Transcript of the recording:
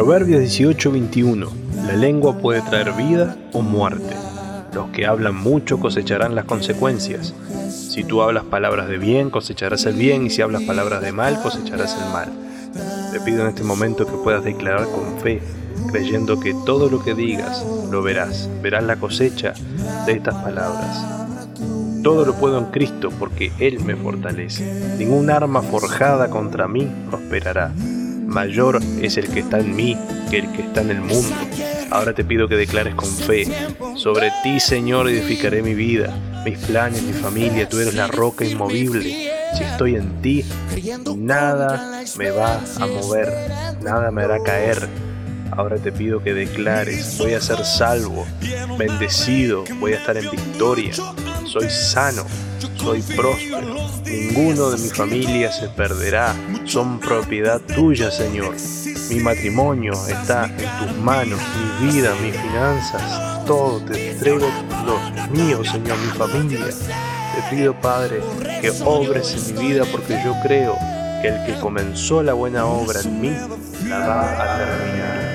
Proverbios 18:21. La lengua puede traer vida o muerte. Los que hablan mucho cosecharán las consecuencias. Si tú hablas palabras de bien, cosecharás el bien, y si hablas palabras de mal, cosecharás el mal. Te pido en este momento que puedas declarar con fe, creyendo que todo lo que digas lo verás, verás la cosecha de estas palabras. Todo lo puedo en Cristo porque Él me fortalece. Ningún arma forjada contra mí prosperará. Mayor es el que está en mí que el que está en el mundo. Ahora te pido que declares con fe. Sobre ti, Señor, edificaré mi vida, mis planes, mi familia. Tú eres la roca inmovible. Si estoy en ti, nada me va a mover, nada me hará caer. Ahora te pido que declares, voy a ser salvo, bendecido, voy a estar en victoria, soy sano, soy próspero, ninguno de mi familia se perderá, son propiedad tuya, Señor. Mi matrimonio está en tus manos, mi vida, mis finanzas, todo te entrego los míos, Señor, mi familia. Te pido, Padre, que obres en mi vida porque yo creo que el que comenzó la buena obra en mí la va a terminar.